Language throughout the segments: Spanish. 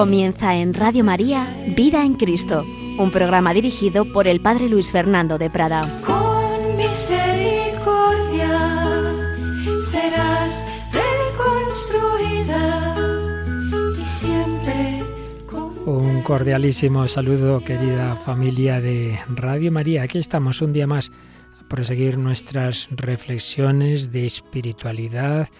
Comienza en Radio María Vida en Cristo, un programa dirigido por el Padre Luis Fernando de Prada. Con misericordia serás reconstruida y siempre con... Un cordialísimo saludo, querida familia de Radio María. Aquí estamos un día más a proseguir nuestras reflexiones de espiritualidad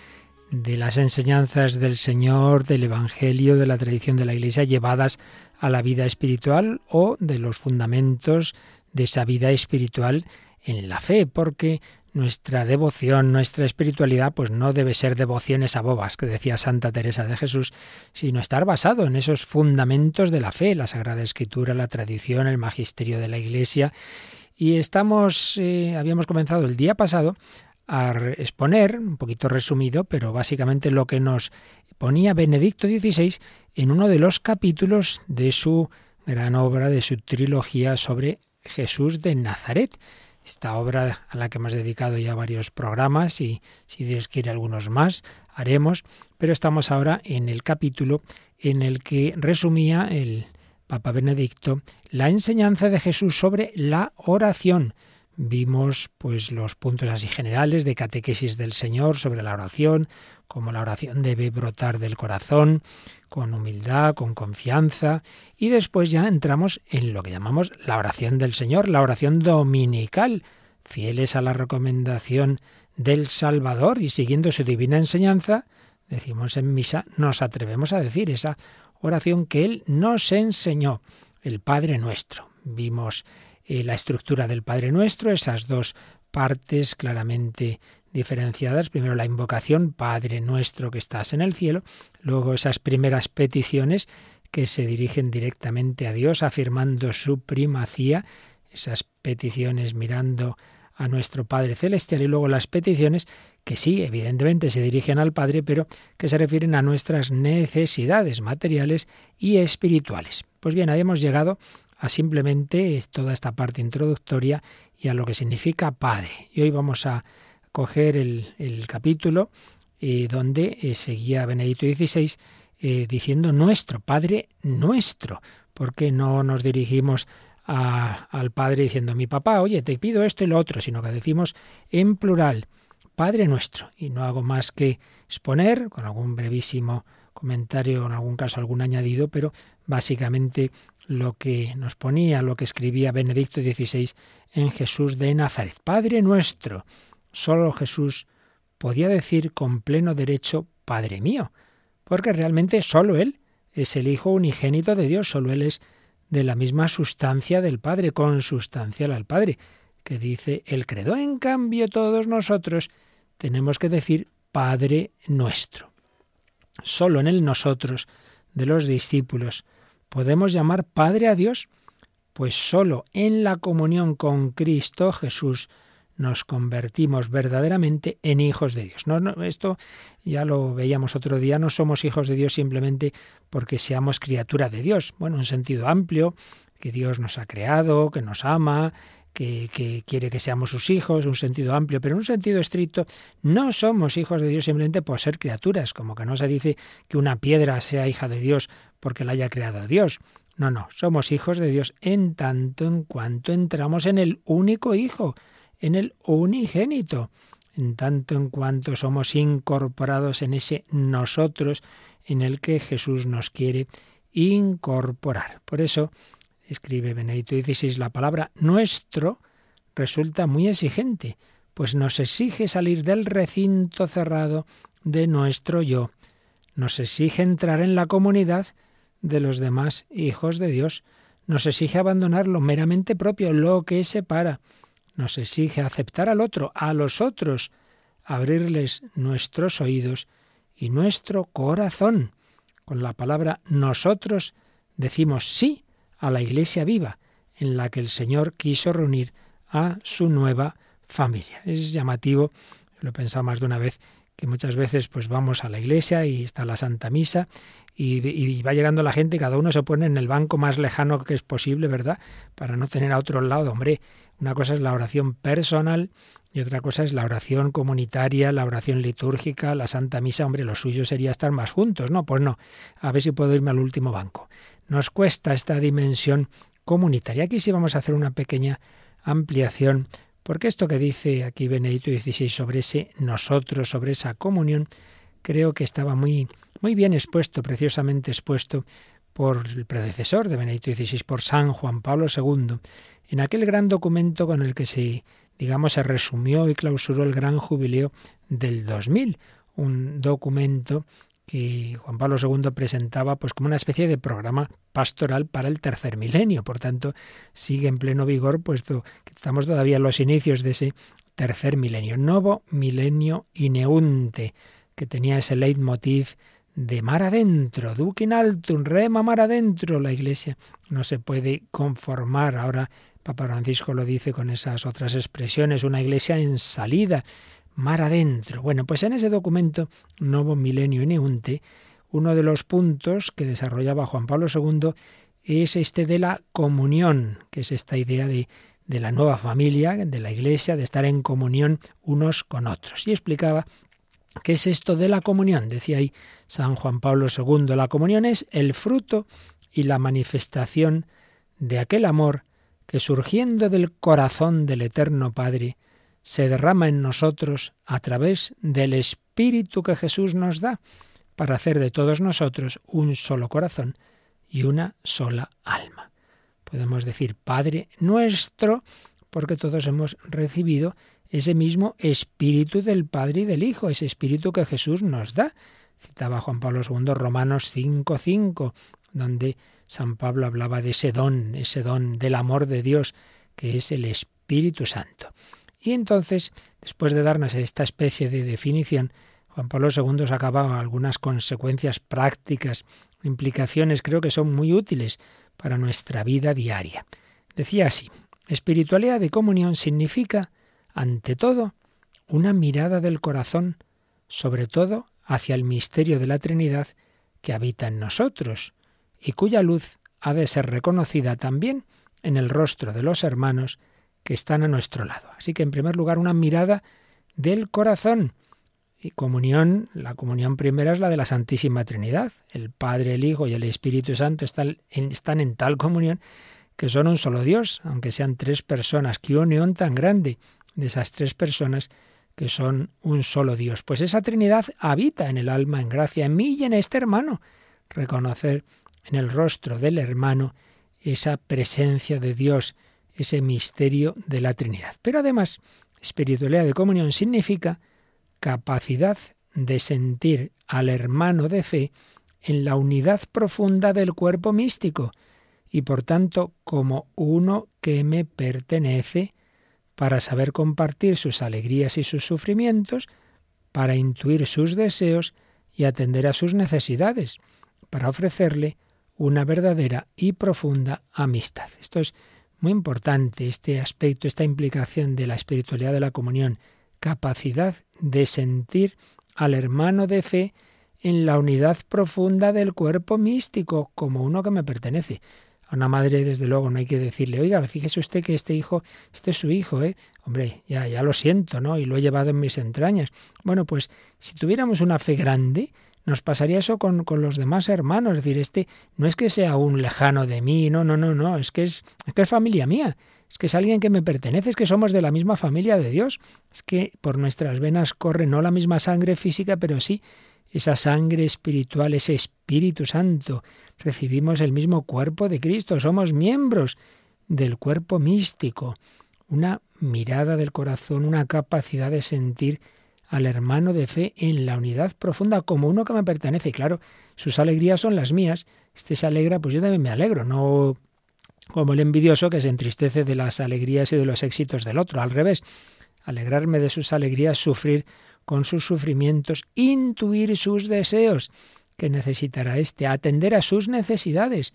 de las enseñanzas del Señor, del Evangelio, de la tradición de la Iglesia llevadas a la vida espiritual o de los fundamentos de esa vida espiritual en la fe, porque nuestra devoción, nuestra espiritualidad, pues no debe ser devociones a bobas, que decía Santa Teresa de Jesús, sino estar basado en esos fundamentos de la fe, la Sagrada Escritura, la tradición, el magisterio de la Iglesia. Y estamos, eh, habíamos comenzado el día pasado a exponer, un poquito resumido, pero básicamente lo que nos ponía Benedicto XVI en uno de los capítulos de su gran obra, de su trilogía sobre Jesús de Nazaret. Esta obra a la que hemos dedicado ya varios programas y si Dios quiere algunos más haremos, pero estamos ahora en el capítulo en el que resumía el Papa Benedicto la enseñanza de Jesús sobre la oración vimos pues los puntos así generales de catequesis del Señor sobre la oración, como la oración debe brotar del corazón, con humildad, con confianza, y después ya entramos en lo que llamamos la oración del Señor, la oración dominical, fieles a la recomendación del Salvador y siguiendo su divina enseñanza, decimos en misa, nos atrevemos a decir esa oración que Él nos enseñó, el Padre nuestro. Vimos eh, la estructura del Padre Nuestro, esas dos partes claramente diferenciadas. Primero la invocación, Padre nuestro que estás en el cielo, luego esas primeras peticiones que se dirigen directamente a Dios, afirmando su primacía, esas peticiones mirando a nuestro Padre Celestial y luego las peticiones que sí, evidentemente se dirigen al Padre, pero que se refieren a nuestras necesidades materiales y espirituales. Pues bien, habíamos llegado a simplemente toda esta parte introductoria y a lo que significa Padre. Y hoy vamos a coger el, capítulo eh, donde eh, seguía Benedicto XVI eh, diciendo nuestro, Padre nuestro, porque no nos dirigimos al Padre diciendo mi papá, oye, te pido esto y lo otro, sino que decimos en plural, Padre nuestro. Y no hago más que exponer, con algún brevísimo comentario, en algún caso algún añadido, pero básicamente lo que nos ponía, lo que escribía Benedicto XVI en Jesús de Nazaret. Padre nuestro, solo Jesús podía decir con pleno derecho, Padre mío, porque realmente solo Él es el Hijo unigénito de Dios, solo Él es de la misma sustancia del Padre, consustancial al Padre, que dice el credo. En cambio, todos nosotros tenemos que decir Padre nuestro. Solo en el nosotros de los discípulos ¿Podemos llamar Padre a Dios? Pues solo en la comunión con Cristo Jesús nos convertimos verdaderamente en hijos de Dios. No, esto ya lo veíamos otro día, no somos hijos de Dios simplemente porque seamos criatura de Dios. Bueno, en sentido amplio, que Dios nos ha creado, que nos ama, que, quiere que seamos sus hijos, un sentido amplio, pero en un sentido estricto, no somos hijos de Dios simplemente por ser criaturas, como que no se dice que una piedra sea hija de Dios porque la haya creado Dios. No, no, somos hijos de Dios en tanto en cuanto entramos en el único Hijo, en el unigénito, en tanto en cuanto somos incorporados en ese nosotros en el que Jesús nos quiere incorporar. Por eso, escribe Benedito XVI, la palabra nuestro resulta muy exigente, pues nos exige salir del recinto cerrado de nuestro yo, nos exige entrar en la comunidad de los demás hijos de Dios, nos exige abandonar lo meramente propio, lo que separa, nos exige aceptar al otro, a los otros, abrirles nuestros oídos y nuestro corazón. Con la palabra nosotros decimos sí a la iglesia viva, en la que el Señor quiso reunir a su nueva familia. Es llamativo, lo he pensado más de una vez, que muchas veces pues vamos a la iglesia y está la Santa Misa y, va llegando la gente, cada uno se pone en el banco más lejano que es posible, ¿verdad? Para no tener a otro lado, hombre, Una cosa es la oración personal y otra cosa es la oración comunitaria, la oración litúrgica, la Santa Misa. Hombre, lo suyo sería estar más juntos, ¿no? Pues no, a ver si puedo irme al último banco. Nos cuesta esta dimensión comunitaria. Aquí sí vamos a hacer una pequeña ampliación, porque esto que dice aquí Benedicto XVI sobre ese nosotros, sobre esa comunión, creo que estaba muy, muy bien expuesto, preciosamente expuesto por el predecesor de Benedicto XVI, por San Juan Pablo II, en aquel gran documento con el que se, digamos, se resumió y clausuró el gran jubileo del 2000, un documento que Juan Pablo II presentaba pues como una especie de programa pastoral para el tercer milenio. Por tanto, sigue en pleno vigor, puesto que estamos todavía en los inicios de ese tercer milenio. Novo milenio ineunte, que tenía ese leitmotiv de mar adentro, duque altum, rema mar adentro. La Iglesia no se puede conformar. Ahora Papa Francisco lo dice con esas otras expresiones, una Iglesia en salida, mar adentro. Bueno, pues en ese documento, Novo Milenio Ineunte, uno de los puntos que desarrollaba Juan Pablo II es este de la comunión, que es esta idea de, de la nueva familia, de la Iglesia, de estar en comunión unos con otros. Y explicaba ¿Qué es esto de la comunión? Decía ahí San Juan Pablo II. La comunión es el fruto y la manifestación de aquel amor que surgiendo del corazón del Eterno Padre se derrama en nosotros a través del Espíritu que Jesús nos da para hacer de todos nosotros un solo corazón y una sola alma. Podemos decir Padre nuestro porque todos hemos recibido ese mismo Espíritu del Padre y del Hijo, ese Espíritu que Jesús nos da. Citaba Juan Pablo II Romanos 5.5, donde San Pablo hablaba de ese don, ese don del amor de Dios, que es el Espíritu Santo. Y entonces, después de darnos esta especie de definición, Juan Pablo II sacaba algunas consecuencias prácticas, implicaciones creo que son muy útiles para nuestra vida diaria. Decía así, espiritualidad de comunión significa, ante todo, una mirada del corazón, sobre todo hacia el misterio de la Trinidad que habita en nosotros, y cuya luz ha de ser reconocida también en el rostro de los hermanos que están a nuestro lado. Así que, en primer lugar, una mirada del corazón. Y comunión, la comunión primera es la de la Santísima Trinidad. El Padre, el Hijo y el Espíritu Santo están en, están en tal comunión que son un solo Dios, aunque sean tres personas. Qué unión tan grande de esas tres personas que son un solo Dios. Pues esa Trinidad habita en el alma, en gracia, en mí y en este hermano. Reconocer en el rostro del hermano esa presencia de Dios, ese misterio de la Trinidad. Pero además, espiritualidad de comunión significa capacidad de sentir al hermano de fe en la unidad profunda del cuerpo místico y por tanto como uno que me pertenece para saber compartir sus alegrías y sus sufrimientos, para intuir sus deseos y atender a sus necesidades, para ofrecerle una verdadera y profunda amistad. Esto es muy importante, este aspecto, esta implicación de la espiritualidad de la comunión, capacidad de sentir al hermano de fe en la unidad profunda del cuerpo místico, como uno que me pertenece. A una madre, desde luego, no hay que decirle, oiga, fíjese usted que este hijo, este es su hijo, ¿eh? Hombre, ya, ya lo siento, ¿no? Y lo he llevado en mis entrañas. Bueno, pues si tuviéramos una fe grande, nos pasaría eso con, con, los demás hermanos. Es decir, este no es que sea un lejano de mí, no, no, no, no, es que es, es que es familia mía, es que es alguien que me pertenece, es que somos de la misma familia de Dios, es que por nuestras venas corre no la misma sangre física, pero sí esa sangre espiritual, ese Espíritu Santo. Recibimos el mismo cuerpo de Cristo, somos miembros del cuerpo místico. Una mirada del corazón, una capacidad de sentir al hermano de fe en la unidad profunda como uno que me pertenece. Y claro, sus alegrías son las mías. Este se alegra, pues yo también me alegro, no como el envidioso que se entristece de las alegrías y de los éxitos del otro. Al revés, alegrarme de sus alegrías, sufrir con sus sufrimientos, intuir sus deseos que necesitará éste, atender a sus necesidades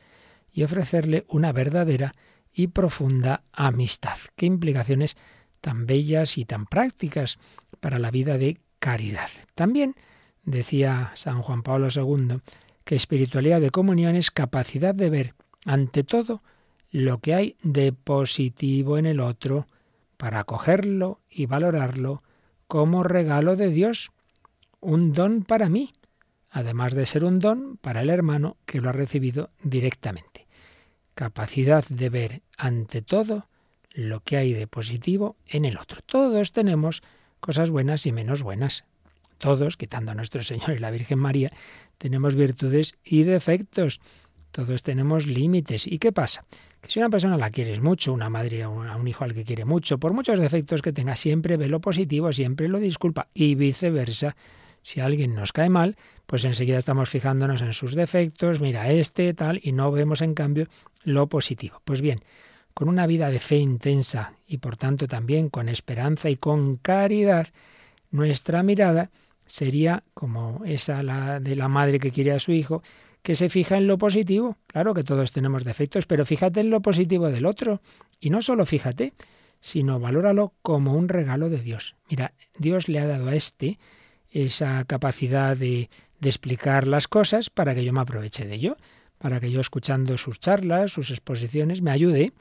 y ofrecerle una verdadera y profunda amistad. Qué implicaciones tan bellas y tan prácticas para la vida de caridad. También decía San Juan Pablo II que espiritualidad de comunión es capacidad de ver ante todo lo que hay de positivo en el otro para acogerlo y valorarlo como regalo de Dios, un don para mí, además de ser un don para el hermano que lo ha recibido directamente. Capacidad de ver ante todo lo que hay de positivo en el otro. Todos tenemos cosas buenas y menos buenas. Todos, quitando a nuestro Señor y la Virgen María, tenemos virtudes y defectos. Todos tenemos límites. ¿Y qué pasa? Que si una persona la quieres mucho, una madre a un hijo al que quiere mucho, por muchos defectos que tenga, siempre ve lo positivo, siempre lo disculpa y viceversa. Si alguien nos cae mal, pues enseguida estamos fijándonos en sus defectos, mira este, tal, y no vemos en cambio lo positivo. Pues bien, con una vida de fe intensa y por tanto también con esperanza y con caridad, nuestra mirada sería como esa la de la madre que quiere a su hijo, que se fija en lo positivo. Claro que todos tenemos defectos, pero fíjate en lo positivo del otro. Y no solo fíjate, sino valóralo como un regalo de Dios. Mira, Dios le ha dado a este esa capacidad de, de explicar las cosas para que yo me aproveche de ello, para que yo escuchando sus charlas, sus exposiciones, me ayude.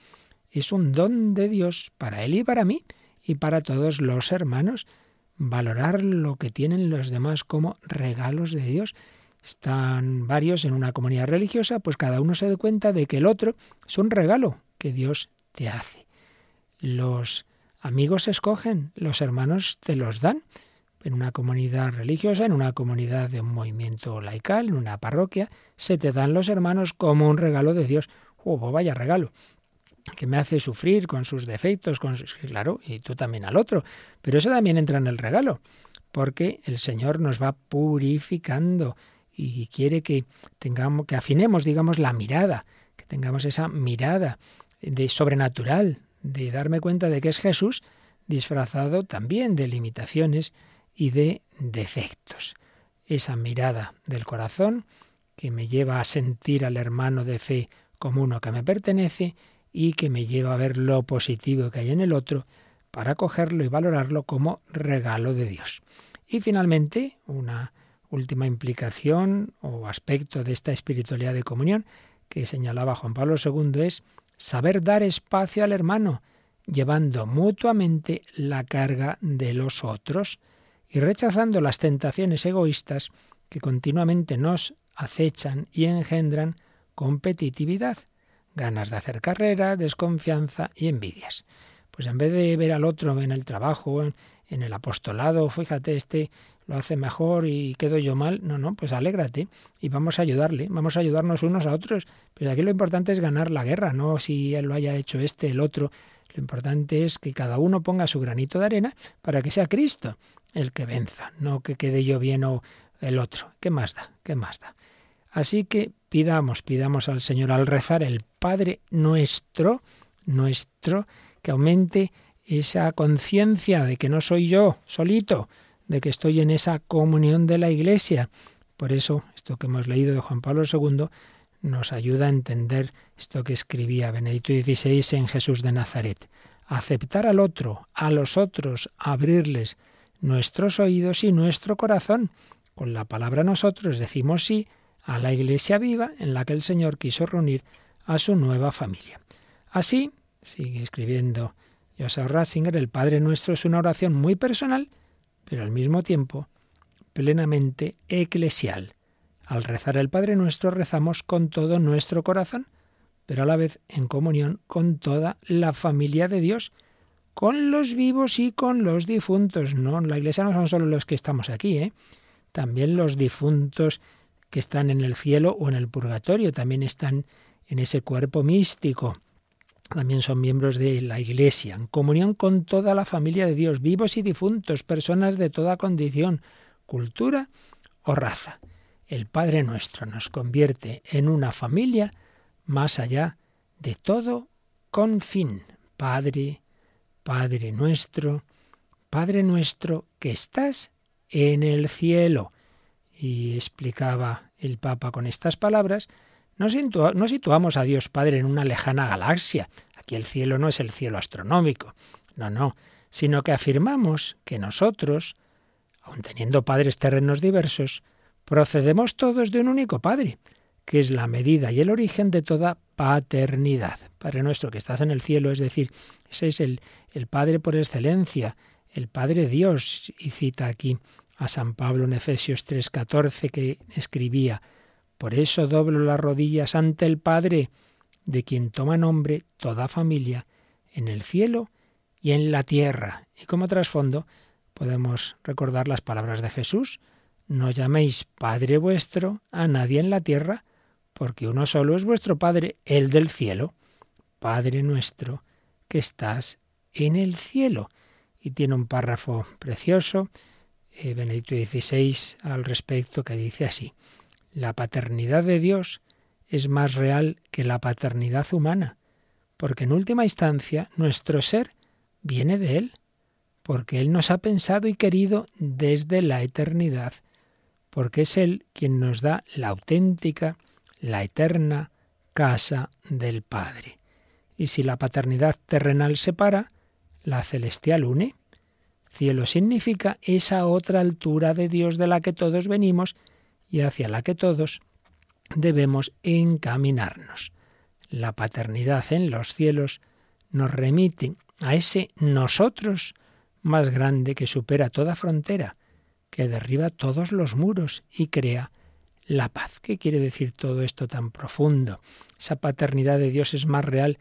Es un don de Dios para él y para mí y para todos los hermanos. Valorar lo que tienen los demás como regalos de Dios. Están varios en una comunidad religiosa, pues cada uno se da cuenta de que el otro es un regalo que Dios te hace. Los amigos escogen, los hermanos te los dan en una comunidad religiosa, en una comunidad de un movimiento laical, en una parroquia, se te dan los hermanos como un regalo de Dios. ¡Oh, vaya regalo! Que me hace sufrir con sus defectos, con sus... claro, y tú también al otro. Pero eso también entra en el regalo, porque el Señor nos va purificando y quiere que tengamos, que afinemos, digamos, la mirada, que tengamos esa mirada de sobrenatural, de darme cuenta de que es Jesús disfrazado también de limitaciones y de defectos. Esa mirada del corazón que me lleva a sentir al hermano de fe como uno que me pertenece y que me lleva a ver lo positivo que hay en el otro para cogerlo y valorarlo como regalo de Dios. Y finalmente, una última implicación o aspecto de esta espiritualidad de comunión que señalaba Juan Pablo II es saber dar espacio al hermano, llevando mutuamente la carga de los otros y rechazando las tentaciones egoístas que continuamente nos acechan y engendran competitividad, ganas de hacer carrera, desconfianza y envidias. Pues en vez de ver al otro en el trabajo, en, el apostolado, fíjate, este lo hace mejor y quedo yo mal, no, no, pues alégrate y vamos a ayudarle, vamos a ayudarnos unos a otros. Pero aquí lo importante es ganar la guerra, no si él lo haya hecho este, el otro. Lo importante es que cada uno ponga su granito de arena para que sea Cristo el que venza, no que quede yo bien o el otro. ¿Qué más da? ¿Qué más da? Así que pidamos, pidamos al Señor al rezar el Padre nuestro, nuestro, que aumente esa conciencia de que no soy yo solito, de que estoy en esa comunión de la Iglesia. Por eso, esto que hemos leído de Juan Pablo II nos ayuda a entender esto que escribía Benedicto XVI en Jesús de Nazaret. Aceptar al otro, a los otros, abrirles nuestros oídos y nuestro corazón. Con la palabra nosotros decimos sí a la iglesia viva en la que el Señor quiso reunir a su nueva familia. Así, sigue escribiendo Joseph Ratzinger, el Padre Nuestro es una oración muy personal, pero al mismo tiempo plenamente eclesial. Al rezar el Padre Nuestro rezamos con todo nuestro corazón, pero a la vez en comunión con toda la familia de Dios, con los vivos y con los difuntos. No, la iglesia no son solo los que estamos aquí, ¿eh? también los difuntos que están en el cielo o en el purgatorio, también están en ese cuerpo místico. También son miembros de la Iglesia, en comunión con toda la familia de Dios, vivos y difuntos, personas de toda condición, cultura o raza. El Padre nuestro nos convierte en una familia más allá de todo con fin. Padre, Padre nuestro, Padre nuestro que estás en el cielo. Y explicaba el Papa con estas palabras, no, situamos a Dios Padre en una lejana galaxia. Aquí el cielo no es el cielo astronómico. No, no, sino que afirmamos que nosotros, aun teniendo padres terrenos diversos, procedemos todos de un único Padre, que es la medida y el origen de toda paternidad. Padre nuestro que estás en el cielo, es decir, ese es el, el Padre por excelencia, el Padre Dios. Y cita aquí a San Pablo en Efesios 3:14 que escribía, Por eso doblo las rodillas ante el Padre, de quien toma nombre toda familia, en el cielo y en la tierra. Y como trasfondo podemos recordar las palabras de Jesús, no llaméis Padre vuestro a nadie en la tierra, porque uno solo es vuestro Padre, el del cielo. Padre nuestro, que estás en el cielo. Y tiene un párrafo precioso, eh, Benedicto XVI, al respecto, que dice así, la paternidad de Dios es más real que la paternidad humana, porque en última instancia nuestro ser viene de Él, porque Él nos ha pensado y querido desde la eternidad, porque es Él quien nos da la auténtica, la eterna casa del Padre. Y si la paternidad terrenal separa, la celestial une. Cielo significa esa otra altura de Dios de la que todos venimos y hacia la que todos debemos encaminarnos. La paternidad en los cielos nos remite a ese nosotros más grande que supera toda frontera, que derriba todos los muros y crea la paz. ¿Qué quiere decir todo esto tan profundo? Esa paternidad de Dios es más real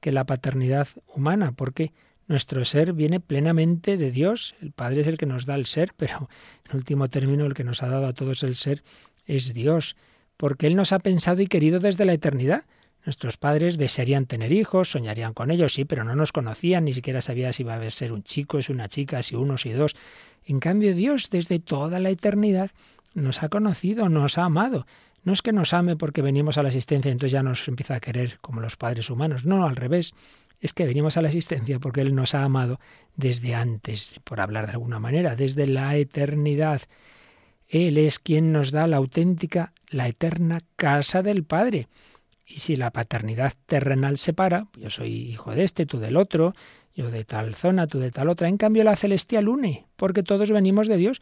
que la paternidad humana, porque nuestro ser viene plenamente de Dios. El Padre es el que nos da el ser, pero en último término el que nos ha dado a todos el ser es Dios, porque Él nos ha pensado y querido desde la eternidad. Nuestros padres desearían tener hijos, soñarían con ellos, sí, pero no nos conocían, ni siquiera sabía si iba a ser un chico, es una chica, si uno, si dos. En cambio, Dios, desde toda la eternidad, nos ha conocido, nos ha amado. No es que nos ame porque venimos a la existencia y entonces ya nos empieza a querer como los padres humanos. No, al revés. Es que venimos a la existencia porque Él nos ha amado desde antes, por hablar de alguna manera, desde la eternidad. Él es quien nos da la auténtica, la eterna casa del Padre. Y si la paternidad terrenal separa, yo soy hijo de este, tú del otro, yo de tal zona, tú de tal otra, en cambio la celestial une, porque todos venimos de Dios.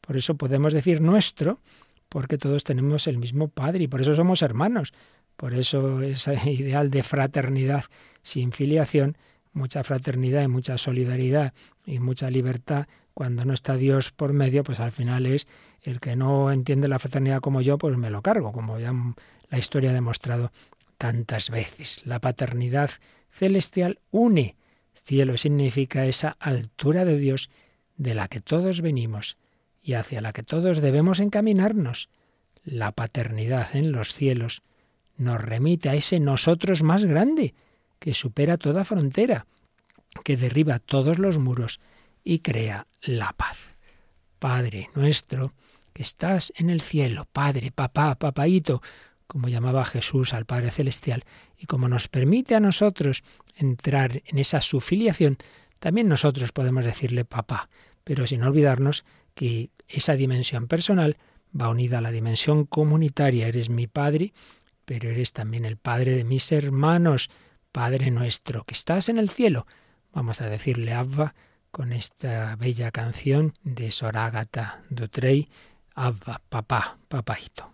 Por eso podemos decir nuestro, porque todos tenemos el mismo Padre y por eso somos hermanos. Por eso ese ideal de fraternidad sin filiación, mucha fraternidad y mucha solidaridad y mucha libertad, cuando no está Dios por medio, pues al final es el que no entiende la fraternidad como yo, pues me lo cargo, como ya la historia ha demostrado tantas veces. La paternidad celestial une. Cielo significa esa altura de Dios de la que todos venimos y hacia la que todos debemos encaminarnos. La paternidad en los cielos nos remite a ese nosotros más grande, que supera toda frontera, que derriba todos los muros y crea la paz. Padre nuestro, que estás en el cielo, Padre, papá, papaíto, como llamaba Jesús al Padre Celestial, y como nos permite a nosotros entrar en esa sufiliación, también nosotros podemos decirle papá, pero sin olvidarnos que esa dimensión personal va unida a la dimensión comunitaria. Eres mi Padre, pero eres también el Padre de mis hermanos, Padre nuestro, que estás en el cielo. Vamos a decirle Abba con esta bella canción de Sor Ágata Dutrey, Abba, papá, papaito.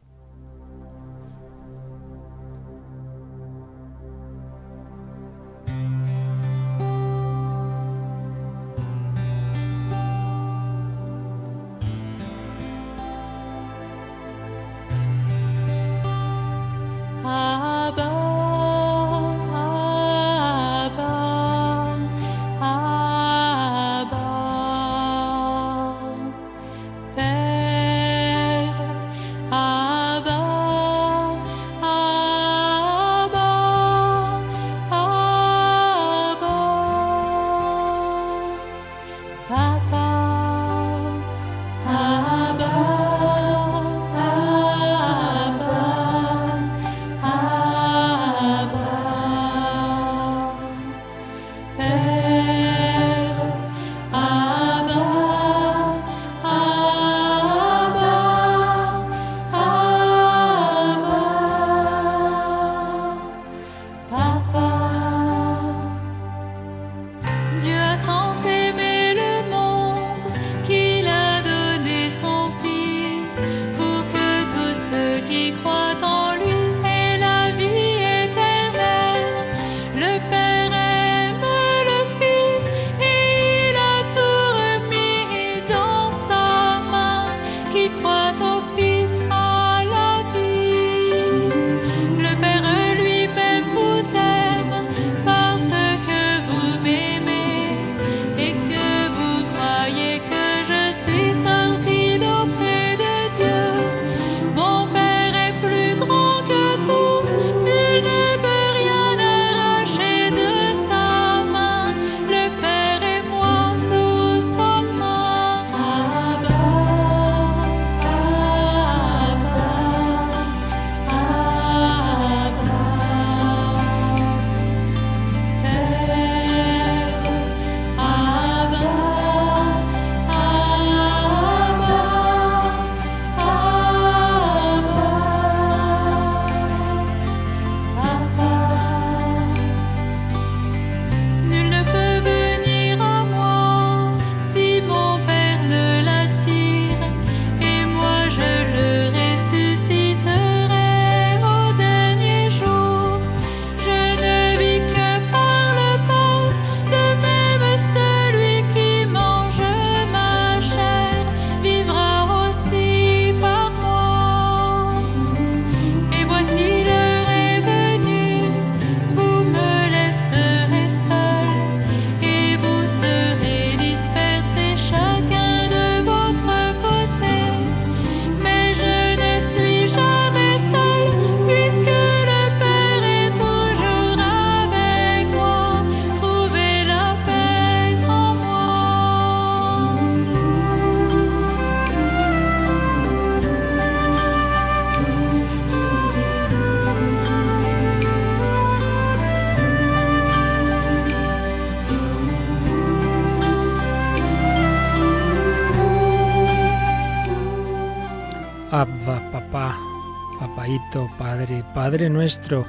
Padre, nuestro,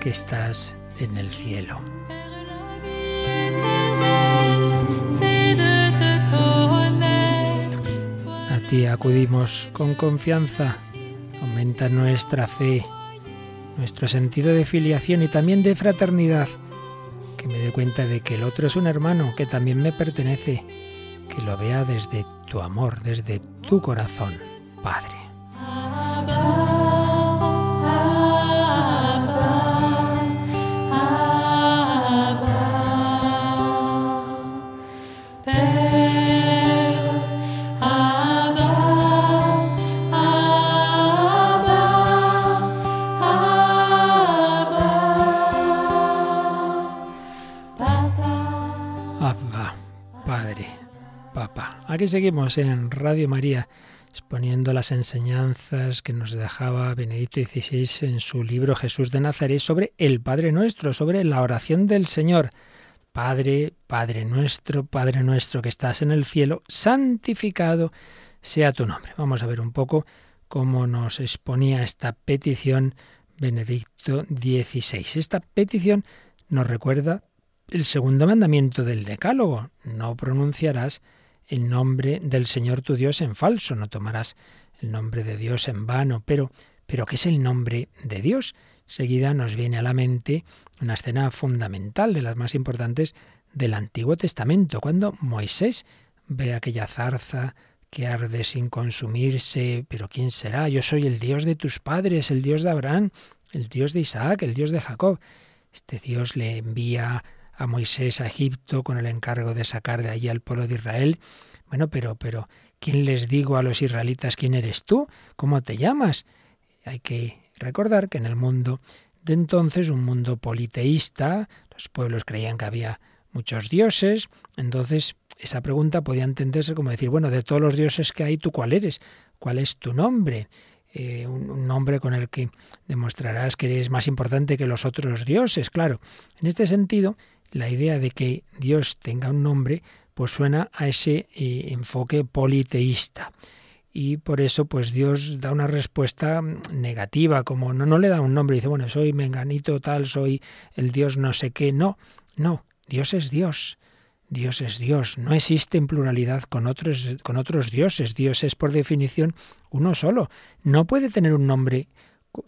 que estás en el cielo. A ti acudimos con confianza, aumenta nuestra fe, nuestro sentido de filiación y también de fraternidad, que me dé cuenta de que el otro es un hermano que también me pertenece, que lo vea desde tu amor, desde tu corazón, Padre. Seguimos en Radio María, exponiendo las enseñanzas que nos dejaba Benedicto XVI en su libro Jesús de Nazaret sobre el Padre Nuestro, sobre la oración del Señor. Padre, Padre nuestro, Padre nuestro que estás en el cielo, santificado sea tu nombre. Vamos a ver un poco cómo nos exponía esta petición Benedicto XVI. Esta petición nos recuerda el segundo mandamiento del Decálogo. No pronunciarás el nombre del Señor tu Dios en falso, no tomarás el nombre de Dios en vano, pero, pero ¿qué es el nombre de Dios? Seguida nos viene a la mente una escena fundamental, de las más importantes del Antiguo Testamento, cuando Moisés ve aquella zarza que arde sin consumirse, pero ¿quién será? Yo soy el Dios de tus padres, el Dios de Abraham, el Dios de Isaac, el Dios de Jacob. Este Dios le envía a Moisés a Egipto con el encargo de sacar de allí al pueblo de Israel. Bueno, pero, pero, ¿quién les digo a los israelitas quién eres tú? ¿Cómo te llamas? Hay que recordar que en el mundo de entonces, un mundo politeísta, los pueblos creían que había muchos dioses, entonces esa pregunta podía entenderse como decir, bueno, de todos los dioses que hay, ¿tú cuál eres? ¿Cuál es tu nombre? Eh, un, nombre con el que demostrarás que eres más importante que los otros dioses, claro. En este sentido, la idea de que Dios tenga un nombre, pues suena a ese eh, enfoque politeísta. Y por eso, pues Dios da una respuesta negativa, como no, no le da un nombre, dice, bueno, soy menganito tal, soy el Dios no sé qué. No, no, Dios es Dios. Dios es Dios, no existe en pluralidad con otros, con otros dioses. Dios es por definición uno solo. No puede tener un nombre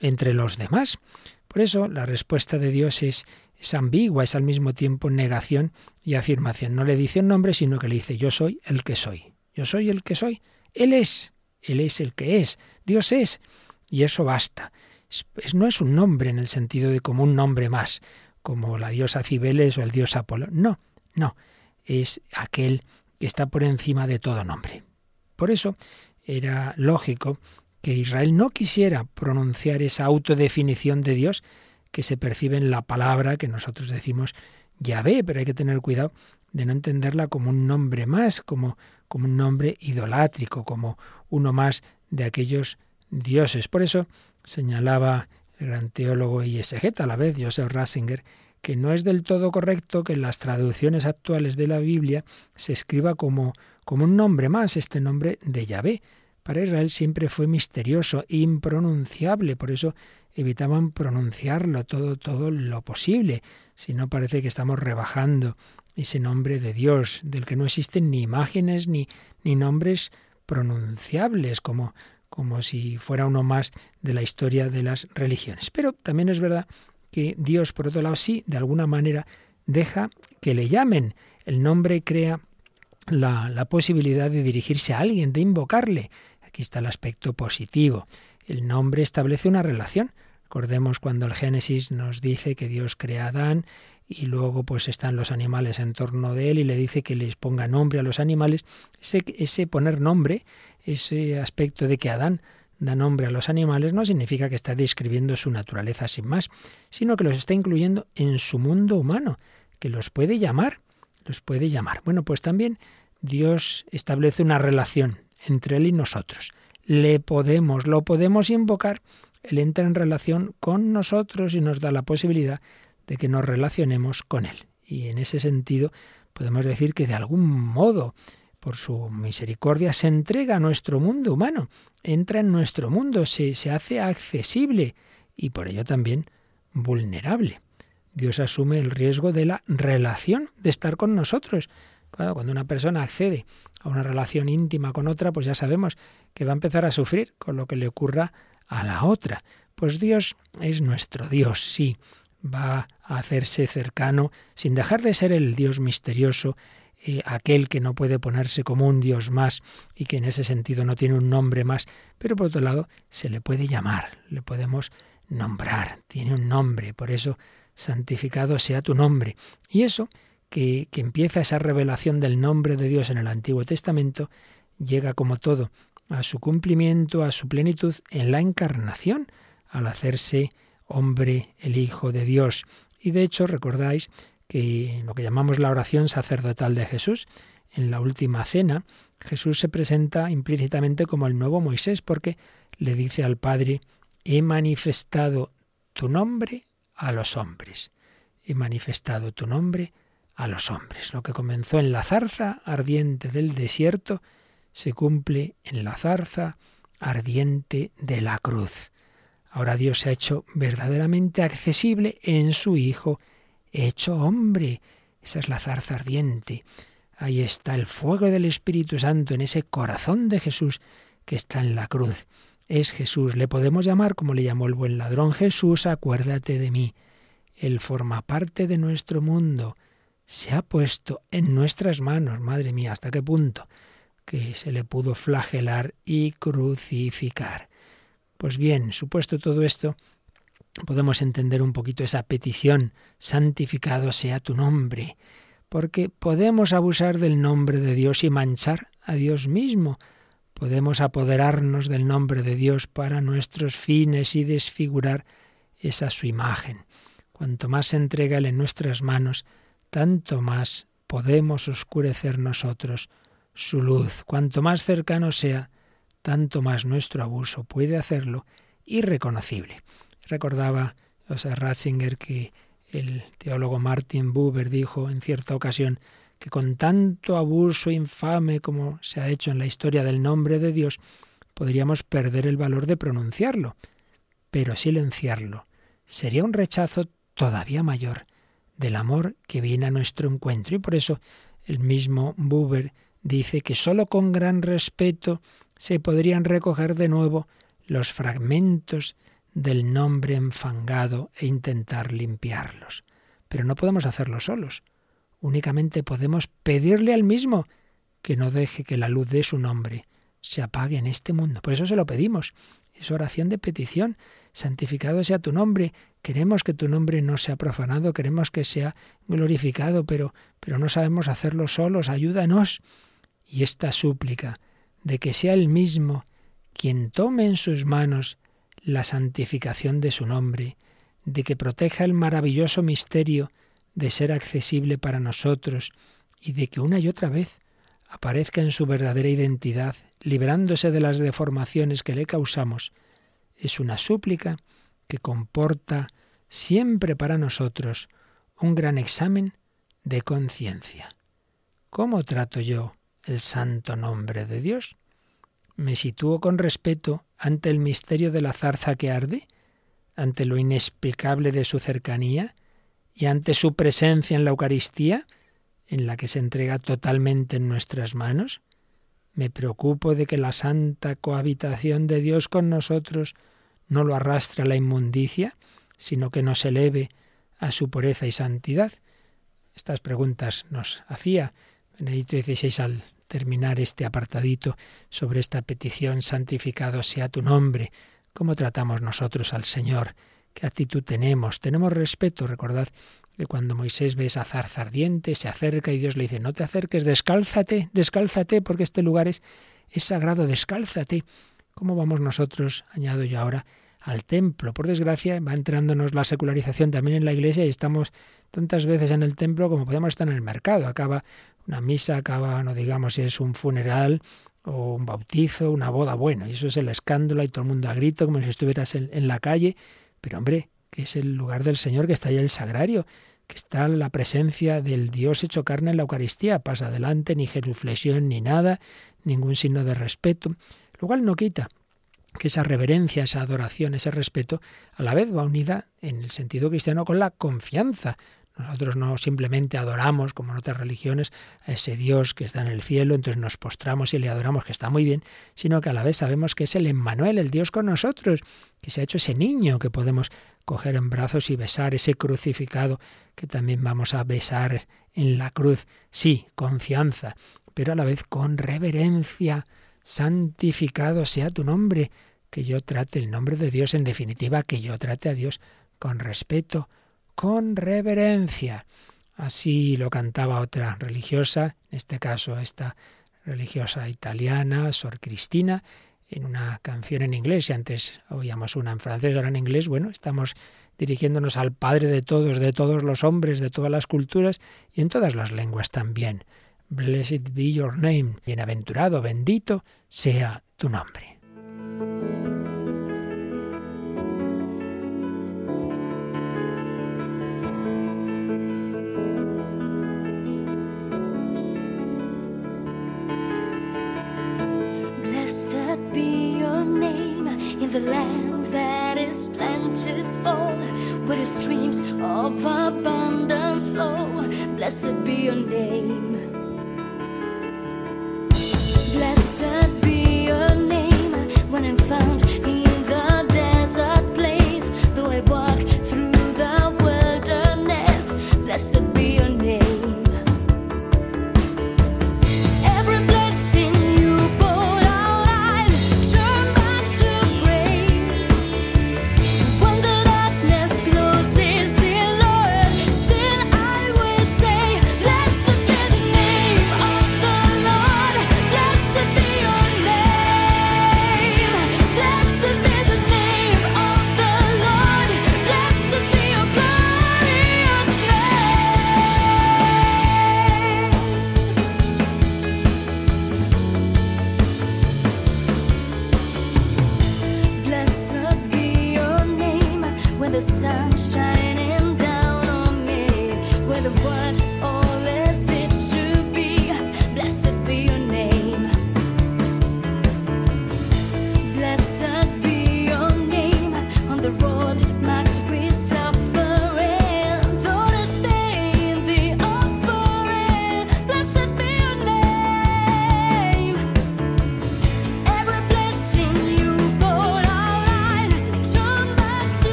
entre los demás. Por eso la respuesta de Dios es es ambigua, es al mismo tiempo negación y afirmación. No le dice un nombre, sino que le dice yo soy el que soy. Yo soy el que soy. Él es. Él es el que es. Dios es. Y eso basta. no es un nombre en el sentido de como un nombre más, como la diosa Cibeles o el dios Apolo. No, no. Es aquel que está por encima de todo nombre. Por eso era lógico que Israel no quisiera pronunciar esa autodefinición de Dios, que se percibe en la palabra que nosotros decimos Yahvé, pero hay que tener cuidado de no entenderla como un nombre más, como, como un nombre idolátrico, como uno más de aquellos dioses. Por eso señalaba el gran teólogo y exegeta a la vez, Joseph Ratzinger, que no es del todo correcto que en las traducciones actuales de la Biblia se escriba como, como un nombre más, este nombre de Yahvé. Para Israel siempre fue misterioso, impronunciable, por eso evitaban pronunciarlo todo, todo lo posible, si no parece que estamos rebajando ese nombre de Dios, del que no existen ni imágenes ni, ni nombres pronunciables, como, como si fuera uno más de la historia de las religiones. Pero también es verdad que Dios, por otro lado, sí, de alguna manera, deja que le llamen. El nombre crea la, la posibilidad de dirigirse a alguien, de invocarle. Aquí está el aspecto positivo. El nombre establece una relación. Recordemos cuando el Génesis nos dice que Dios crea a Adán y luego pues están los animales en torno de él y le dice que les ponga nombre a los animales. Ese, ese poner nombre, ese aspecto de que Adán da nombre a los animales no significa que está describiendo su naturaleza sin más, sino que los está incluyendo en su mundo humano, que los puede llamar, los puede llamar. Bueno, pues también Dios establece una relación entre él y nosotros le podemos, lo podemos invocar, Él entra en relación con nosotros y nos da la posibilidad de que nos relacionemos con Él. Y en ese sentido podemos decir que de algún modo por su misericordia, se entrega a nuestro mundo humano, entra en nuestro mundo, se, se hace accesible y por ello también vulnerable. Dios asume el riesgo de la relación, de estar con nosotros. cuando una persona accede a una relación íntima con otra, pues ya sabemos que va a empezar a sufrir con lo que le ocurra a la otra. Pues Dios es nuestro Dios, sí, va a hacerse cercano sin dejar de ser el Dios misterioso, eh, aquel que no puede ponerse como un Dios más y que en ese sentido no tiene un nombre más, pero por otro lado se le puede llamar, le podemos nombrar, tiene un nombre, por eso santificado sea tu nombre. Y eso, que, que empieza esa revelación del nombre de Dios en el Antiguo Testamento, llega como todo a su cumplimiento, a su plenitud en la encarnación, al hacerse hombre el Hijo de Dios. Y de hecho, recordáis que lo que llamamos la oración sacerdotal de Jesús, en la última cena, Jesús se presenta implícitamente como el nuevo Moisés, porque le dice al Padre, he manifestado tu nombre a los hombres. He manifestado tu nombre a los hombres. Lo que comenzó en la zarza ardiente del desierto se cumple en la zarza ardiente de la cruz. Ahora Dios se ha hecho verdaderamente accesible en su Hijo, hecho hombre. Esa es la zarza ardiente. Ahí está el fuego del Espíritu Santo en ese corazón de Jesús que está en la cruz. Es Jesús. Le podemos llamar como le llamó el buen ladrón. Jesús, acuérdate de mí. Él forma parte de nuestro mundo. Se ha puesto en nuestras manos. Madre mía, ¿hasta qué punto? Que se le pudo flagelar y crucificar. Pues bien, supuesto todo esto, podemos entender un poquito esa petición, santificado sea tu nombre, porque podemos abusar del nombre de Dios y manchar a Dios mismo. Podemos apoderarnos del nombre de Dios para nuestros fines y desfigurar esa su imagen. Cuanto más se entrega Él en nuestras manos, tanto más podemos oscurecer nosotros su luz. Cuanto más cercano sea, tanto más nuestro abuso puede hacerlo irreconocible. Recordaba José Ratzinger que el teólogo Martin Buber dijo en cierta ocasión que con tanto abuso infame como se ha hecho en la historia del nombre de Dios, podríamos perder el valor de pronunciarlo, pero silenciarlo sería un rechazo todavía mayor del amor que viene a nuestro encuentro. Y por eso el mismo Buber dice que sólo con gran respeto se podrían recoger de nuevo los fragmentos del nombre enfangado e intentar limpiarlos. Pero no podemos hacerlo solos. Únicamente podemos pedirle al mismo que no deje que la luz de su nombre se apague en este mundo. Por eso se lo pedimos. Es oración de petición. Santificado sea tu nombre. Queremos que tu nombre no sea profanado, queremos que sea glorificado, pero, pero no sabemos hacerlo solos. Ayúdanos. Y esta súplica de que sea el mismo quien tome en sus manos la santificación de su nombre, de que proteja el maravilloso misterio de ser accesible para nosotros y de que una y otra vez aparezca en su verdadera identidad, librándose de las deformaciones que le causamos, es una súplica que comporta siempre para nosotros un gran examen de conciencia. ¿Cómo trato yo el santo nombre de Dios? ¿Me sitúo con respeto ante el misterio de la zarza que arde? ¿Ante lo inexplicable de su cercanía? ¿Y ante su presencia en la Eucaristía, en la que se entrega totalmente en nuestras manos? ¿Me preocupo de que la santa cohabitación de Dios con nosotros no lo arrastre a la inmundicia, sino que nos eleve a su pureza y santidad? Estas preguntas nos hacía Benedicto XVI al terminar este apartadito sobre esta petición, santificado sea tu nombre. ¿Cómo tratamos nosotros al Señor? ¿Qué actitud tenemos? ¿Tenemos respeto? Recordad que cuando Moisés ve esa zarza ardiente, se acerca y Dios le dice, no te acerques, descálzate, descálzate, porque este lugar es, es sagrado, descálzate. ¿Cómo vamos nosotros, añado yo ahora, al templo? Por desgracia, va entrándonos la secularización también en la iglesia y estamos tantas veces en el templo como podemos estar en el mercado. Acaba una misa acaba, no digamos si es un funeral o un bautizo, una boda, bueno, y eso es el escándalo y todo el mundo a grito como si estuvieras en, la calle, pero hombre, que es el lugar del Señor, que está allá el sagrario, que está la presencia del Dios hecho carne en la Eucaristía. Pasa adelante, ni genuflexión, ni nada, ningún signo de respeto, lo cual no quita que esa reverencia, esa adoración, ese respeto, a la vez va unida en el sentido cristiano con la confianza. Nosotros no simplemente adoramos, como en otras religiones, a ese Dios que está en el cielo, entonces nos postramos y le adoramos, que está muy bien, sino que a la vez sabemos que es el Emmanuel, el Dios con nosotros, que se ha hecho ese niño que podemos coger en brazos y besar, ese crucificado que también vamos a besar en la cruz. Sí, confianza, pero a la vez con reverencia. Santificado sea tu nombre, que yo trate el nombre de Dios, en definitiva, que yo trate a Dios con respeto, con reverencia. Así lo cantaba otra religiosa, en este caso esta religiosa italiana, Sor Cristina, en una canción en inglés, y antes oíamos una en francés, ahora en inglés, bueno, estamos dirigiéndonos al Padre de todos, de todos los hombres, de todas las culturas y en todas las lenguas también. Blessed be your name, bienaventurado, bendito sea tu nombre. Blessed be your name.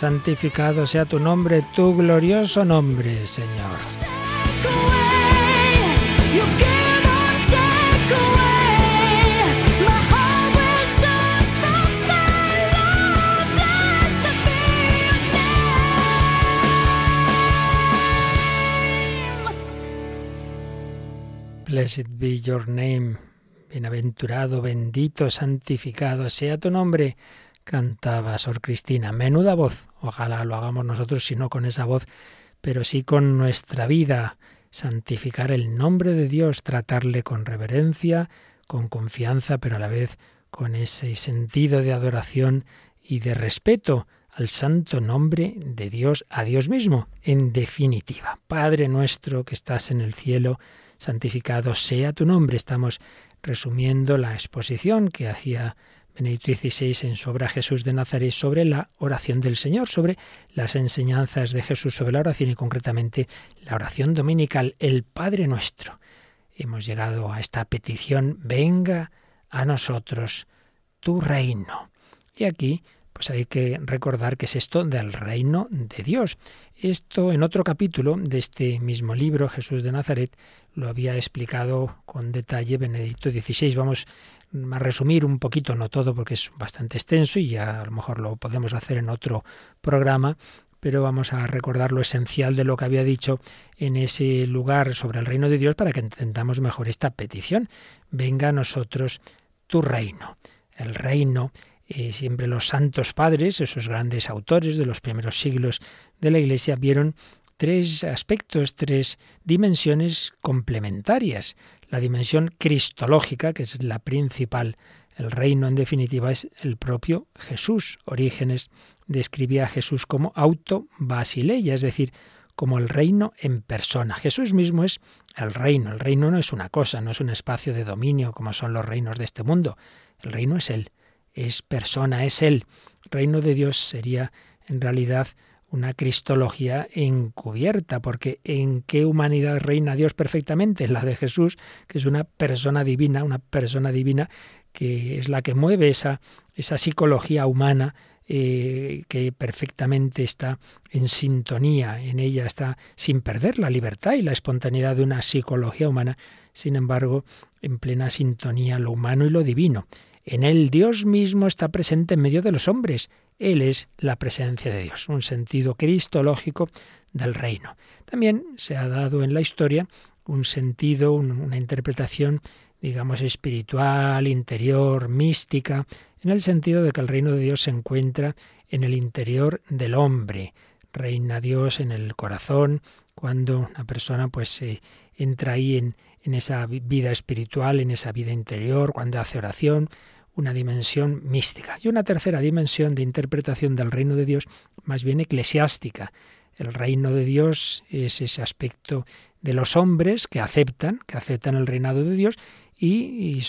Santificado sea tu nombre, tu glorioso nombre, Señor. Blessed be your name. Bienaventurado, bendito, santificado sea tu nombre. Cantaba Sor Cristina. Menuda voz. Ojalá lo hagamos nosotros, si no con esa voz pero sí con nuestra vida, santificar el nombre de Dios, tratarle con reverencia, con confianza, pero a la vez con ese sentido de adoración y de respeto al santo nombre de Dios, a Dios mismo, en definitiva. Padre nuestro que estás en el cielo, santificado sea tu nombre. Estamos resumiendo la exposición que hacía Benedicto XVI en su obra Jesús de Nazaret sobre la oración del Señor, sobre las enseñanzas de Jesús sobre la oración y concretamente la oración dominical, el Padre nuestro. Hemos llegado a esta petición, venga a nosotros tu reino. Y aquí pues hay que recordar que es esto del reino de Dios. Esto en otro capítulo de este mismo libro, Jesús de Nazaret, lo había explicado con detalle Benedicto XVI. Vamos a resumir un poquito, no todo porque es bastante extenso y ya a lo mejor lo podemos hacer en otro programa, pero vamos a recordar lo esencial de lo que había dicho en ese lugar sobre el reino de Dios para que entendamos mejor esta petición. Venga a nosotros tu reino. El reino eh, siempre los santos padres, esos grandes autores de los primeros siglos de la Iglesia, vieron tres aspectos, tres dimensiones complementarias. La dimensión cristológica, que es la principal, el reino en definitiva es el propio Jesús. Orígenes describía a Jesús como auto basileia, es decir, como el reino en persona. Jesús mismo es el reino. El reino no es una cosa, no es un espacio de dominio como son los reinos de este mundo. El reino es Él es persona, es Él. Reino de Dios sería en realidad una cristología encubierta, porque ¿en qué humanidad reina Dios perfectamente? La de Jesús, que es una persona divina, una persona divina que es la que mueve esa, esa psicología humana eh, que perfectamente está en sintonía, en ella está sin perder la libertad y la espontaneidad de una psicología humana, sin embargo, en plena sintonía lo humano y lo divino. En él Dios mismo está presente en medio de los hombres. Él es la presencia de Dios, un sentido cristológico del reino. También se ha dado en la historia un sentido, una interpretación, digamos, espiritual, interior, mística, en el sentido de que el reino de Dios se encuentra en el interior del hombre. Reina Dios en el corazón, cuando una persona pues entra ahí en esa vida espiritual, en esa vida interior, cuando hace oración, una dimensión mística. Y una tercera dimensión de interpretación del reino de Dios, más bien eclesiástica. El reino de Dios es ese aspecto de los hombres que aceptan, que aceptan el reinado de Dios y,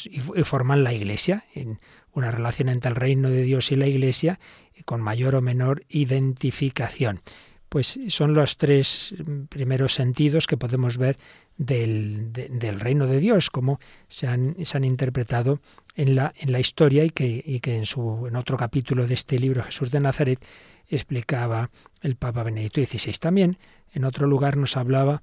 forman la iglesia, en una relación entre el reino de Dios y la iglesia, con mayor o menor identificación. Pues son los tres primeros sentidos que podemos ver del, del, reino de Dios, como se han, se han interpretado en la, en la historia y que, y que en, su, en otro capítulo de este libro Jesús de Nazaret explicaba el Papa Benedicto XVI. También en otro lugar nos hablaba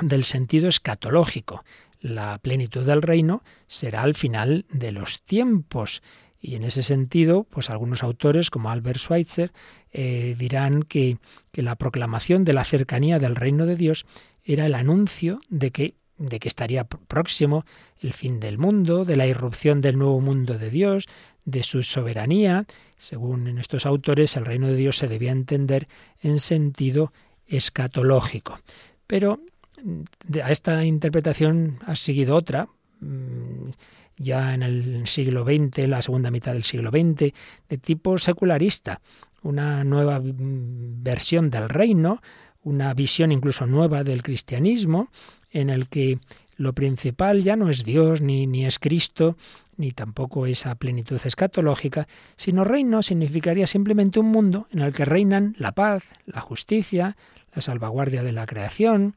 del sentido escatológico. La plenitud del reino será al final de los tiempos. Y en ese sentido, pues algunos autores, como Albert Schweitzer, eh, dirán que, que la proclamación de la cercanía del reino de Dios era el anuncio de que de que estaría próximo el fin del mundo, de la irrupción del nuevo mundo de Dios, de su soberanía. Según estos autores, el reino de Dios se debía entender en sentido escatológico. Pero a esta interpretación ha seguido otra, mm, ya en el siglo XX, la segunda mitad del siglo XX, de tipo secularista, una nueva mm, versión del reino, una visión incluso nueva del cristianismo, en el que lo principal ya no es Dios, ni, ni es Cristo, ni tampoco esa plenitud escatológica, sino reino significaría simplemente un mundo en el que reinan la paz, la justicia, la salvaguardia de la creación,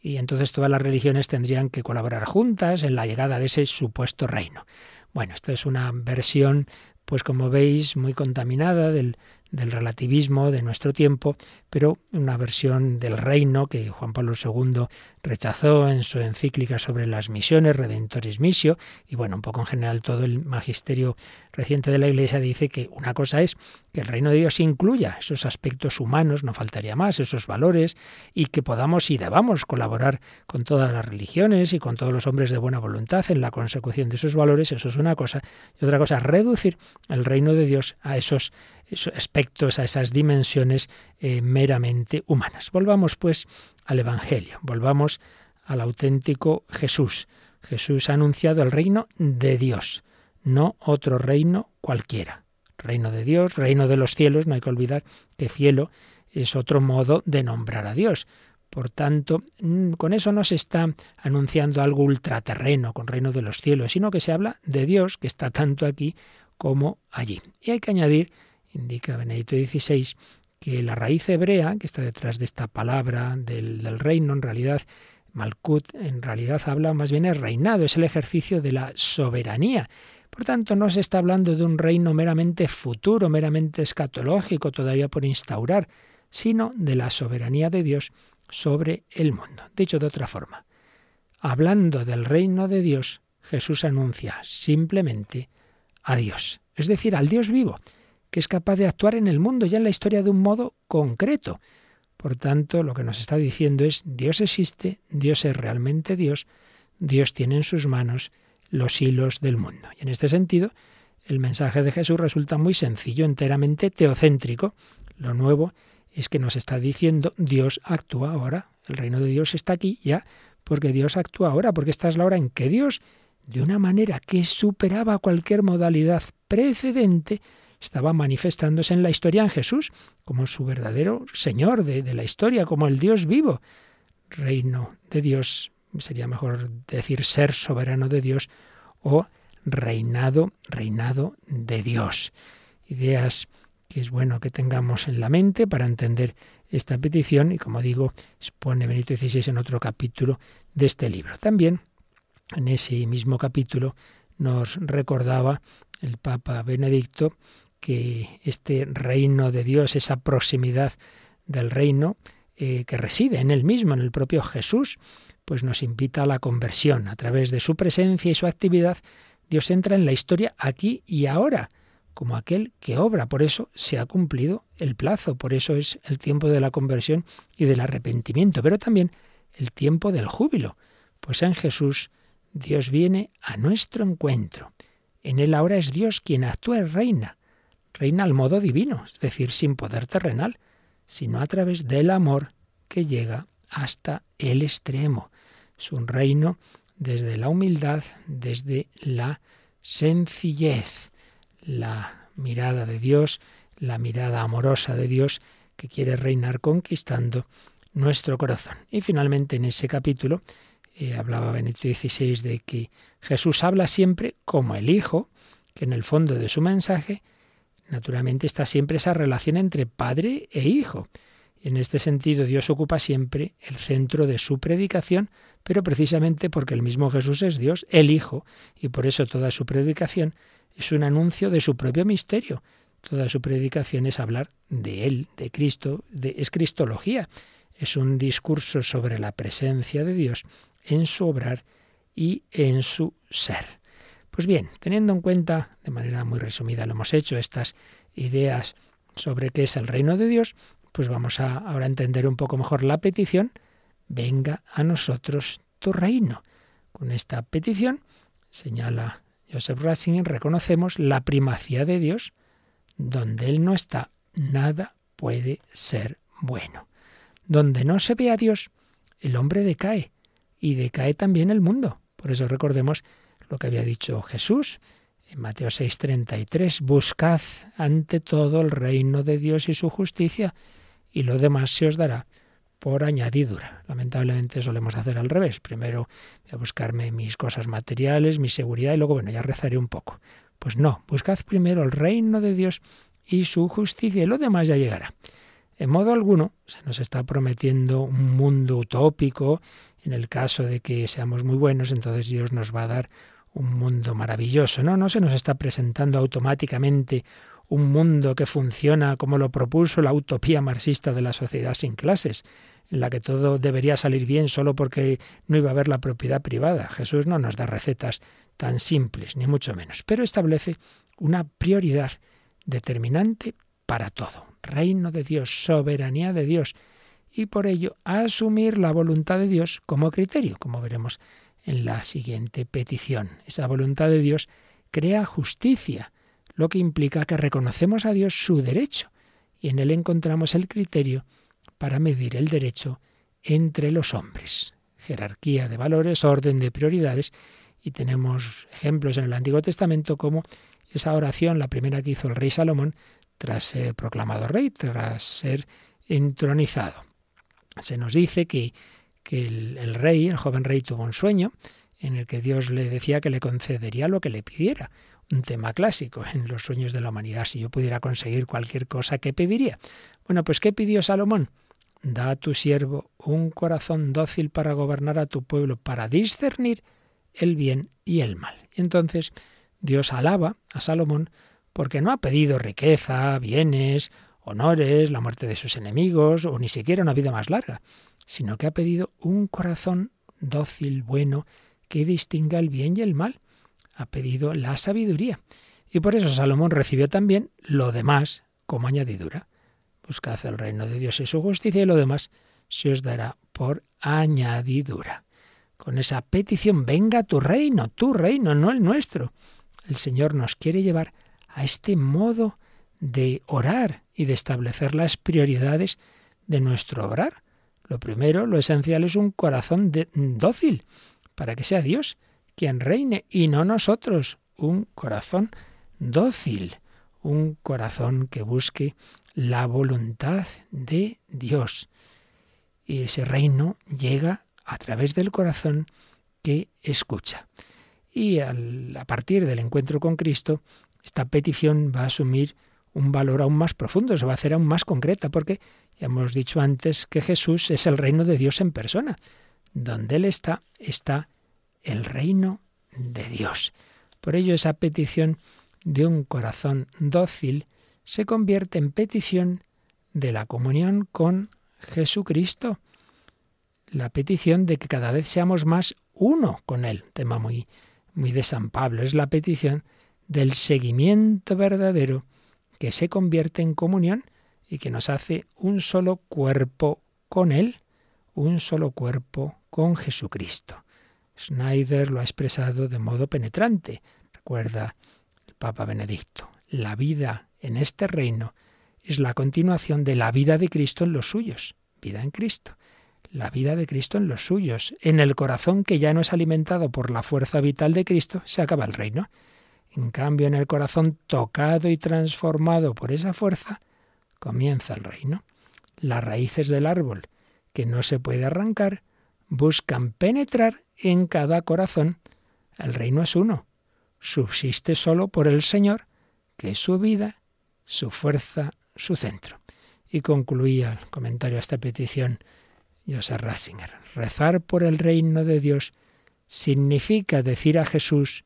y entonces todas las religiones tendrían que colaborar juntas en la llegada de ese supuesto reino. Bueno, esto es una versión, pues como veis, muy contaminada del, del relativismo de nuestro tiempo, pero una versión del reino que Juan Pablo II rechazó en su encíclica sobre las misiones, Redentoris Missio, y bueno, un poco en general todo el magisterio reciente de la Iglesia dice que una cosa es que el reino de Dios incluya esos aspectos humanos, no faltaría más, esos valores, y que podamos y debamos colaborar con todas las religiones y con todos los hombres de buena voluntad en la consecución de esos valores, eso es una cosa, y otra cosa, reducir el reino de Dios a esos aspectos, a esas dimensiones eh, meramente humanas. Volvamos pues al Evangelio, volvamos al auténtico Jesús. Jesús ha anunciado el reino de Dios, no otro reino cualquiera. Reino de Dios, reino de los cielos, no hay que olvidar que cielo es otro modo de nombrar a Dios. Por tanto, mm, con eso no se está anunciando algo ultraterreno, con reino de los cielos, sino que se habla de Dios, que está tanto aquí como allí. Y hay que añadir, indica Benedicto XVI, que la raíz hebrea que está detrás de esta palabra del, reino, en realidad, Malkut, en realidad habla más bien el reinado, es el ejercicio de la soberanía. Por tanto, no se está hablando de un reino meramente futuro, meramente escatológico, todavía por instaurar, sino de la soberanía de Dios sobre el mundo. Dicho de otra forma, hablando del reino de Dios, Jesús anuncia simplemente a Dios, es decir, al Dios vivo, que es capaz de actuar en el mundo ya en la historia de un modo concreto. Por tanto, lo que nos está diciendo es, Dios existe, Dios es realmente Dios, Dios tiene en sus manos los hilos del mundo. Y en este sentido, el mensaje de Jesús resulta muy sencillo, enteramente teocéntrico. Lo nuevo es que nos está diciendo Dios actúa ahora, el reino de Dios está aquí ya, porque Dios actúa ahora, porque esta es la hora en que Dios, de una manera que superaba cualquier modalidad precedente, estaba manifestándose en la historia en Jesús, como su verdadero Señor de, de la historia, como el Dios vivo. Reino de Dios, sería mejor decir ser soberano de Dios, o reinado, reinado de Dios. Ideas que es bueno que tengamos en la mente para entender esta petición y como digo, expone Benito XVI en otro capítulo de este libro. También en ese mismo capítulo nos recordaba el Papa Benedicto que este reino de Dios, esa proximidad del reino eh, que reside en él mismo, en el propio Jesús, pues nos invita a la conversión. A través de su presencia y su actividad, Dios entra en la historia aquí y ahora como aquel que obra. Por eso se ha cumplido el plazo, por eso es el tiempo de la conversión y del arrepentimiento, pero también el tiempo del júbilo, pues en Jesús Dios viene a nuestro encuentro. En él ahora es Dios quien actúa y reina, reina al modo divino, es decir, sin poder terrenal, sino a través del amor que llega hasta el extremo. Es un reino desde la humildad, desde la sencillez la mirada de Dios, la mirada amorosa de Dios que quiere reinar conquistando nuestro corazón. Y finalmente en ese capítulo eh, hablaba Benito XVI de que Jesús habla siempre como el Hijo, que en el fondo de su mensaje naturalmente está siempre esa relación entre Padre e Hijo. En este sentido Dios ocupa siempre el centro de su predicación, pero precisamente porque el mismo Jesús es Dios, el Hijo, y por eso toda su predicación es un anuncio de su propio misterio. Toda su predicación es hablar de Él, de Cristo, de, es cristología. Es un discurso sobre la presencia de Dios en su obrar y en su ser. Pues bien, teniendo en cuenta, de manera muy resumida lo hemos hecho, estas ideas sobre qué es el reino de Dios, pues vamos a ahora entender un poco mejor la petición, venga a nosotros tu reino. Con esta petición señala Joseph Ratzinger reconocemos la primacía de Dios. Donde Él no está, nada puede ser bueno. Donde no se ve a Dios, el hombre decae y decae también el mundo. Por eso recordemos lo que había dicho Jesús en Mateo 6:33, buscad ante todo el reino de Dios y su justicia, y lo demás se os dará por añadidura. Lamentablemente solemos hacer al revés. Primero voy a buscarme mis cosas materiales, mi seguridad y luego, bueno, ya rezaré un poco. Pues no, buscad primero el reino de Dios y su justicia y lo demás ya llegará. En modo alguno se nos está prometiendo un mundo utópico. En el caso de que seamos muy buenos, entonces Dios nos va a dar un mundo maravilloso. No, no se nos está presentando automáticamente un mundo que funciona como lo propuso la utopía marxista de la sociedad sin clases, en la que todo debería salir bien solo porque no iba a haber la propiedad privada. Jesús no nos da recetas tan simples, ni mucho menos, pero establece una prioridad determinante para todo. Reino de Dios, soberanía de Dios, y por ello asumir la voluntad de Dios como criterio, como veremos en la siguiente petición. Esa voluntad de Dios crea justicia, lo que implica que reconocemos a Dios su derecho y en él encontramos el criterio para medir el derecho entre los hombres. Jerarquía de valores, orden de prioridades y tenemos ejemplos en el Antiguo Testamento como esa oración, la primera que hizo el rey Salomón tras ser proclamado rey, tras ser entronizado. Se nos dice que, que el, rey, el joven rey, tuvo un sueño en el que Dios le decía que le concedería lo que le pidiera. Un tema clásico en los sueños de la humanidad. Si yo pudiera conseguir cualquier cosa, ¿qué pediría? Bueno, pues ¿qué pidió Salomón? Da a tu siervo un corazón dócil para gobernar a tu pueblo, para discernir el bien y el mal. Y entonces Dios alaba a Salomón porque no ha pedido riqueza, bienes, honores, la muerte de sus enemigos o ni siquiera una vida más larga, sino que ha pedido un corazón dócil, bueno, que distinga el bien y el mal. Ha pedido la sabiduría. Y por eso Salomón recibió también lo demás como añadidura. Buscad el reino de Dios y su justicia y lo demás se os dará por añadidura. Con esa petición, venga tu reino, tu reino, no el nuestro. El Señor nos quiere llevar a este modo de orar y de establecer las prioridades de nuestro obrar. Lo primero, lo esencial es un corazón dócil, para que sea Dios quien reine y no nosotros. Un corazón dócil, un corazón que busque la voluntad de Dios. Y ese reino llega a través del corazón que escucha. Y a partir del encuentro con Cristo, esta petición va a asumir un valor aún más profundo, se va a hacer aún más concreta, porque ya hemos dicho antes que Jesús es el reino de Dios en persona. Donde Él está, está el reino de Dios. Por ello esa petición de un corazón dócil se convierte en petición de la comunión con Jesucristo. La petición de que cada vez seamos más uno con Él. Tema muy, muy de San Pablo. Es la petición del seguimiento verdadero que se convierte en comunión y que nos hace un solo cuerpo con Él, un solo cuerpo con Jesucristo. Schneider lo ha expresado de modo penetrante. Recuerda el Papa Benedicto. La vida en este reino es la continuación de la vida de Cristo en los suyos. Vida en Cristo. La vida de Cristo en los suyos. En el corazón que ya no es alimentado por la fuerza vital de Cristo, se acaba el reino. En cambio, en el corazón tocado y transformado por esa fuerza, comienza el reino. Las raíces del árbol, que no se puede arrancar, buscan penetrar en cada corazón. El reino es uno. Subsiste solo por el Señor, que es su vida, su fuerza, su centro. Y concluía el comentario a esta petición Joseph Ratzinger. Rezar por el reino de Dios significa decir a Jesús,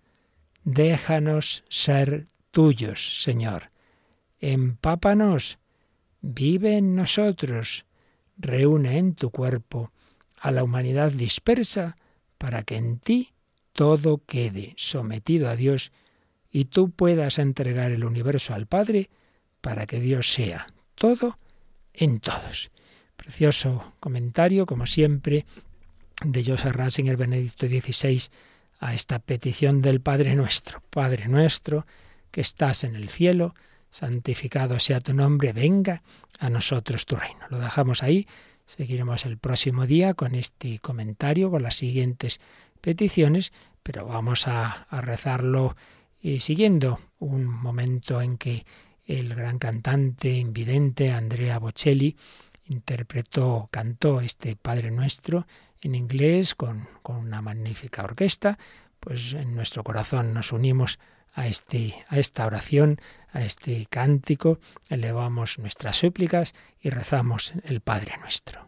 déjanos ser tuyos, Señor. Empápanos, vive en nosotros, reúne en tu cuerpo a la humanidad dispersa para que en ti todo quede sometido a Dios y tú puedas entregar el universo al Padre para que Dios sea todo en todos. Precioso comentario, como siempre, de Joseph Ratzinger Benedicto XVI a esta petición del Padre nuestro. Padre nuestro, que estás en el cielo, santificado sea tu nombre, venga a nosotros tu reino. Lo dejamos ahí, seguiremos el próximo día con este comentario, con las siguientes peticiones, pero vamos a, rezarlo eh, siguiendo un momento en que el gran cantante invidente Andrea Bocelli interpretó, cantó este Padre Nuestro en inglés con, con una magnífica orquesta, pues en nuestro corazón nos unimos a, este, a esta oración, a este cántico, elevamos nuestras súplicas y rezamos el Padre Nuestro.